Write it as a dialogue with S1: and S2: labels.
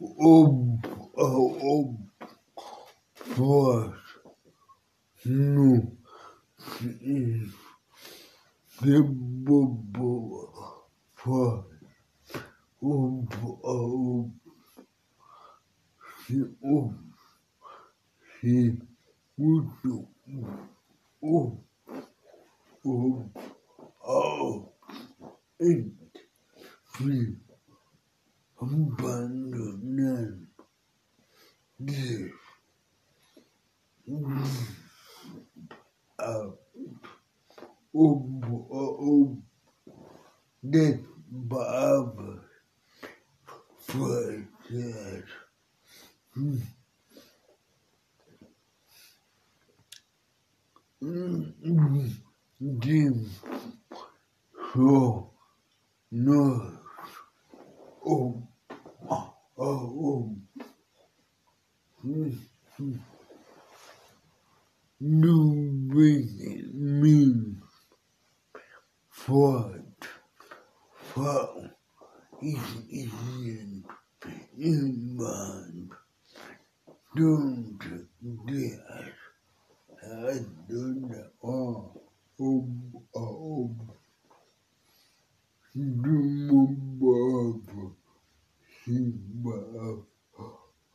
S1: ob ob por nu de bobo fo ob ob si ob si utu ob ob ob and free abandonando de a o de baba foi Jim Show Nurse Oh oh, oh. New Week means what? What is in England? Don't dare! I don't know. Oh,